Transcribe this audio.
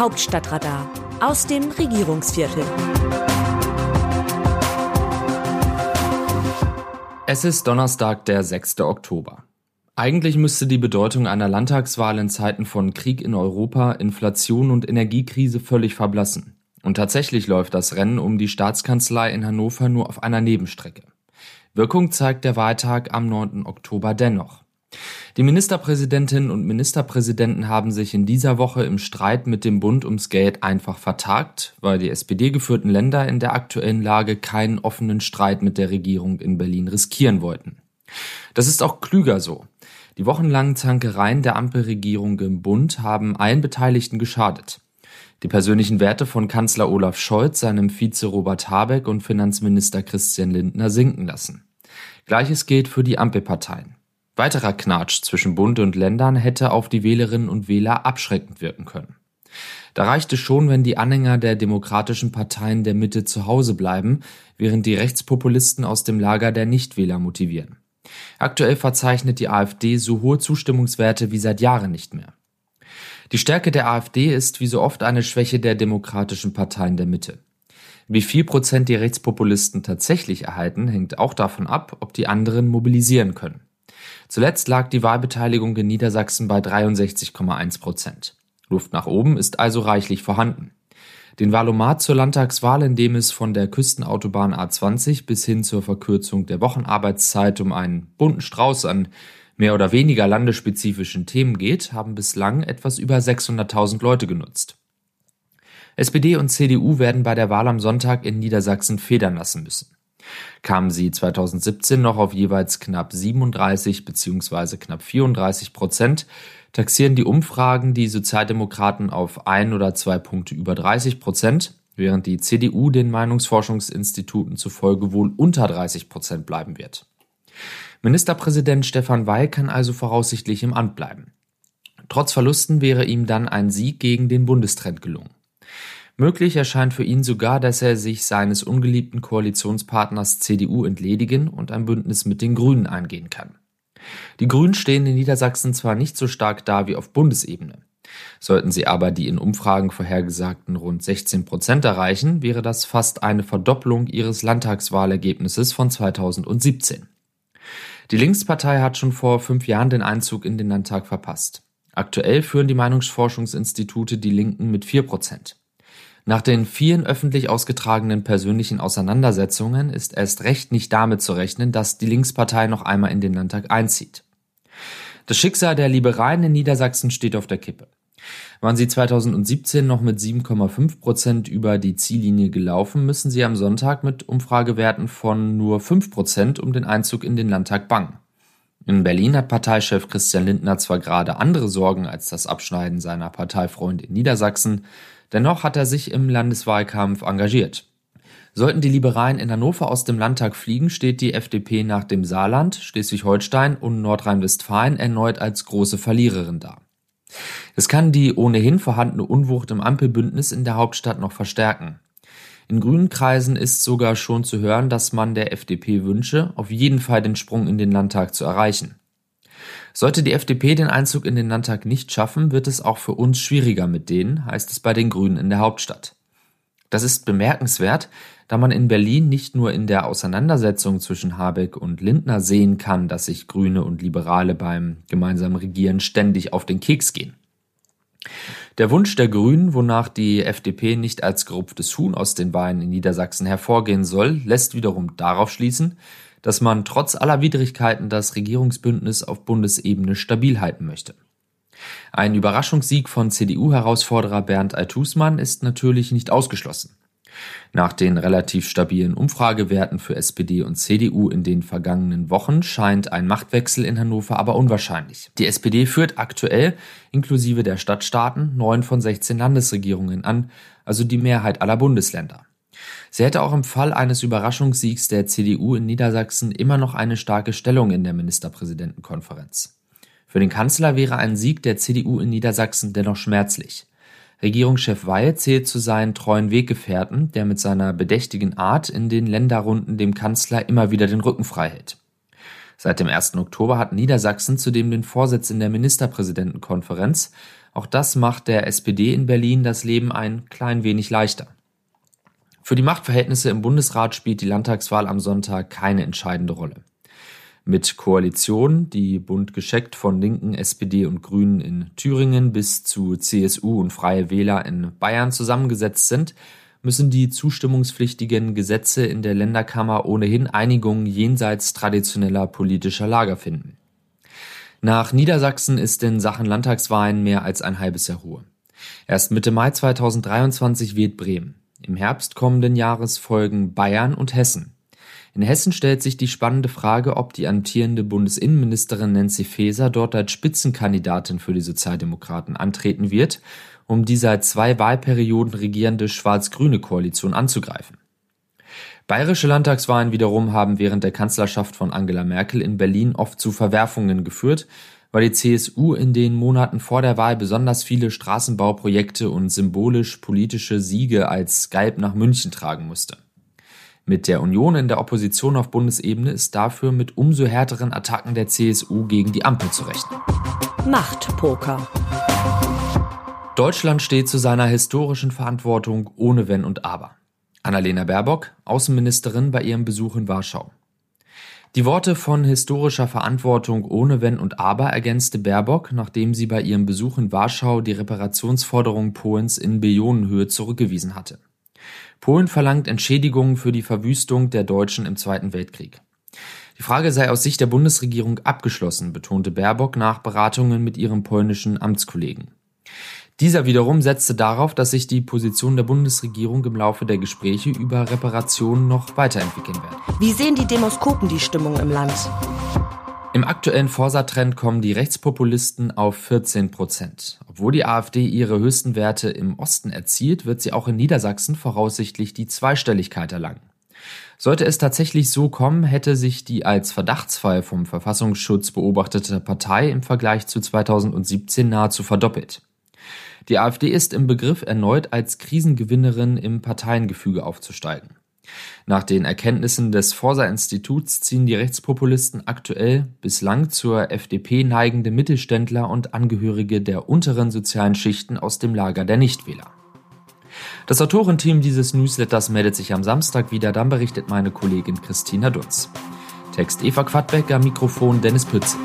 Hauptstadtradar aus dem Regierungsviertel. Es ist Donnerstag, der 6. Oktober. Eigentlich müsste die Bedeutung einer Landtagswahl in Zeiten von Krieg in Europa, Inflation und Energiekrise völlig verblassen. Und tatsächlich läuft das Rennen um die Staatskanzlei in Hannover nur auf einer Nebenstrecke. Wirkung zeigt der Wahltag am 9. Oktober dennoch. Die Ministerpräsidentinnen und Ministerpräsidenten haben sich in dieser Woche im Streit mit dem Bund ums Geld einfach vertagt, weil die SPD-geführten Länder in der aktuellen Lage keinen offenen Streit mit der Regierung in Berlin riskieren wollten. Das ist auch klüger so. Die wochenlangen Zankereien der Ampelregierung im Bund haben allen Beteiligten geschadet. Die persönlichen Werte von Kanzler Olaf Scholz, seinem Vize Robert Habeck und Finanzminister Christian Lindner sinken lassen. Gleiches gilt für die Ampelparteien. Weiterer Knatsch zwischen Bund und Ländern hätte auf die Wählerinnen und Wähler abschreckend wirken können. Da reicht es schon, wenn die Anhänger der demokratischen Parteien der Mitte zu Hause bleiben, während die Rechtspopulisten aus dem Lager der Nichtwähler motivieren. Aktuell verzeichnet die AfD so hohe Zustimmungswerte wie seit Jahren nicht mehr. Die Stärke der AfD ist wie so oft eine Schwäche der demokratischen Parteien der Mitte. Wie viel Prozent die Rechtspopulisten tatsächlich erhalten, hängt auch davon ab, ob die anderen mobilisieren können. Zuletzt lag die Wahlbeteiligung in Niedersachsen bei 63,1 Prozent. Luft nach oben ist also reichlich vorhanden. Den Wahlomat zur Landtagswahl, in dem es von der Küstenautobahn A20 bis hin zur Verkürzung der Wochenarbeitszeit um einen bunten Strauß an mehr oder weniger landesspezifischen Themen geht, haben bislang etwas über 600.000 Leute genutzt. SPD und CDU werden bei der Wahl am Sonntag in Niedersachsen federn lassen müssen. Kamen sie 2017 noch auf jeweils knapp 37 bzw. knapp 34 Prozent, taxieren die Umfragen die Sozialdemokraten auf ein oder zwei Punkte über 30 Prozent, während die CDU den Meinungsforschungsinstituten zufolge wohl unter 30 Prozent bleiben wird. Ministerpräsident Stefan Weil kann also voraussichtlich im Amt bleiben. Trotz Verlusten wäre ihm dann ein Sieg gegen den Bundestrend gelungen. Möglich erscheint für ihn sogar, dass er sich seines ungeliebten Koalitionspartners CDU entledigen und ein Bündnis mit den Grünen eingehen kann. Die Grünen stehen in Niedersachsen zwar nicht so stark da wie auf Bundesebene. Sollten sie aber die in Umfragen vorhergesagten rund 16 Prozent erreichen, wäre das fast eine Verdopplung ihres Landtagswahlergebnisses von 2017. Die Linkspartei hat schon vor fünf Jahren den Einzug in den Landtag verpasst. Aktuell führen die Meinungsforschungsinstitute die Linken mit 4 Prozent. Nach den vielen öffentlich ausgetragenen persönlichen Auseinandersetzungen ist erst recht nicht damit zu rechnen, dass die Linkspartei noch einmal in den Landtag einzieht. Das Schicksal der Liberalen in Niedersachsen steht auf der Kippe. Waren sie 2017 noch mit 7,5 Prozent über die Ziellinie gelaufen, müssen sie am Sonntag mit Umfragewerten von nur 5 Prozent um den Einzug in den Landtag bangen. In Berlin hat Parteichef Christian Lindner zwar gerade andere Sorgen als das Abschneiden seiner Parteifreunde in Niedersachsen, Dennoch hat er sich im Landeswahlkampf engagiert. Sollten die Liberalen in Hannover aus dem Landtag fliegen, steht die FDP nach dem Saarland, Schleswig-Holstein und Nordrhein-Westfalen erneut als große Verliererin da. Es kann die ohnehin vorhandene Unwucht im Ampelbündnis in der Hauptstadt noch verstärken. In grünen Kreisen ist sogar schon zu hören, dass man der FDP wünsche, auf jeden Fall den Sprung in den Landtag zu erreichen. Sollte die FDP den Einzug in den Landtag nicht schaffen, wird es auch für uns schwieriger mit denen, heißt es bei den Grünen in der Hauptstadt. Das ist bemerkenswert, da man in Berlin nicht nur in der Auseinandersetzung zwischen Habeck und Lindner sehen kann, dass sich Grüne und Liberale beim gemeinsamen Regieren ständig auf den Keks gehen. Der Wunsch der Grünen, wonach die FDP nicht als gerupftes Huhn aus den Beinen in Niedersachsen hervorgehen soll, lässt wiederum darauf schließen, dass man trotz aller Widrigkeiten das Regierungsbündnis auf Bundesebene stabil halten möchte. Ein Überraschungssieg von CDU-Herausforderer Bernd Altusmann ist natürlich nicht ausgeschlossen. Nach den relativ stabilen Umfragewerten für SPD und CDU in den vergangenen Wochen scheint ein Machtwechsel in Hannover aber unwahrscheinlich. Die SPD führt aktuell, inklusive der Stadtstaaten, neun von 16 Landesregierungen an, also die Mehrheit aller Bundesländer. Sie hätte auch im Fall eines Überraschungssiegs der CDU in Niedersachsen immer noch eine starke Stellung in der Ministerpräsidentenkonferenz. Für den Kanzler wäre ein Sieg der CDU in Niedersachsen dennoch schmerzlich. Regierungschef Weil zählt zu seinen treuen Weggefährten, der mit seiner bedächtigen Art in den Länderrunden dem Kanzler immer wieder den Rücken frei hält. Seit dem 1. Oktober hat Niedersachsen zudem den Vorsitz in der Ministerpräsidentenkonferenz, Auch das macht der SPD in Berlin das Leben ein klein wenig leichter. Für die Machtverhältnisse im Bundesrat spielt die Landtagswahl am Sonntag keine entscheidende Rolle. Mit Koalitionen, die bunt gescheckt von Linken, SPD und Grünen in Thüringen bis zu CSU und Freie Wähler in Bayern zusammengesetzt sind, müssen die zustimmungspflichtigen Gesetze in der Länderkammer ohnehin Einigungen jenseits traditioneller politischer Lager finden. Nach Niedersachsen ist in Sachen Landtagswahlen mehr als ein halbes Jahr Ruhe. Erst Mitte Mai 2023 wählt Bremen. Im Herbst kommenden Jahres folgen Bayern und Hessen. In Hessen stellt sich die spannende Frage, ob die amtierende Bundesinnenministerin Nancy Faeser dort als Spitzenkandidatin für die Sozialdemokraten antreten wird, um die seit zwei Wahlperioden regierende schwarz-grüne Koalition anzugreifen. Bayerische Landtagswahlen wiederum haben während der Kanzlerschaft von Angela Merkel in Berlin oft zu Verwerfungen geführt, weil die CSU in den Monaten vor der Wahl besonders viele Straßenbauprojekte und symbolisch politische Siege als Skype nach München tragen musste. Mit der Union in der Opposition auf Bundesebene ist dafür mit umso härteren Attacken der CSU gegen die Ampel zu rechnen. Machtpoker. Deutschland steht zu seiner historischen Verantwortung ohne Wenn und Aber. Annalena Baerbock, Außenministerin bei ihrem Besuch in Warschau. Die Worte von historischer Verantwortung ohne Wenn und Aber ergänzte Baerbock, nachdem sie bei ihrem Besuch in Warschau die Reparationsforderung Polens in Billionenhöhe zurückgewiesen hatte. Polen verlangt Entschädigungen für die Verwüstung der Deutschen im Zweiten Weltkrieg. Die Frage sei aus Sicht der Bundesregierung abgeschlossen, betonte Baerbock nach Beratungen mit ihrem polnischen Amtskollegen. Dieser wiederum setzte darauf, dass sich die Position der Bundesregierung im Laufe der Gespräche über Reparationen noch weiterentwickeln werde. Wie sehen die Demoskopen die Stimmung im Land? Im aktuellen Forsa-Trend kommen die Rechtspopulisten auf 14 Prozent. Obwohl die AfD ihre höchsten Werte im Osten erzielt, wird sie auch in Niedersachsen voraussichtlich die Zweistelligkeit erlangen. Sollte es tatsächlich so kommen, hätte sich die als Verdachtsfall vom Verfassungsschutz beobachtete Partei im Vergleich zu 2017 nahezu verdoppelt. Die AfD ist im Begriff, erneut als Krisengewinnerin im Parteiengefüge aufzusteigen. Nach den Erkenntnissen des Forsa-Instituts ziehen die Rechtspopulisten aktuell bislang zur FDP neigende Mittelständler und Angehörige der unteren sozialen Schichten aus dem Lager der Nichtwähler. Das Autorenteam dieses Newsletters meldet sich am Samstag wieder, dann berichtet meine Kollegin Christina Dutz. Text Eva Quadbecker, Mikrofon Dennis Pützig.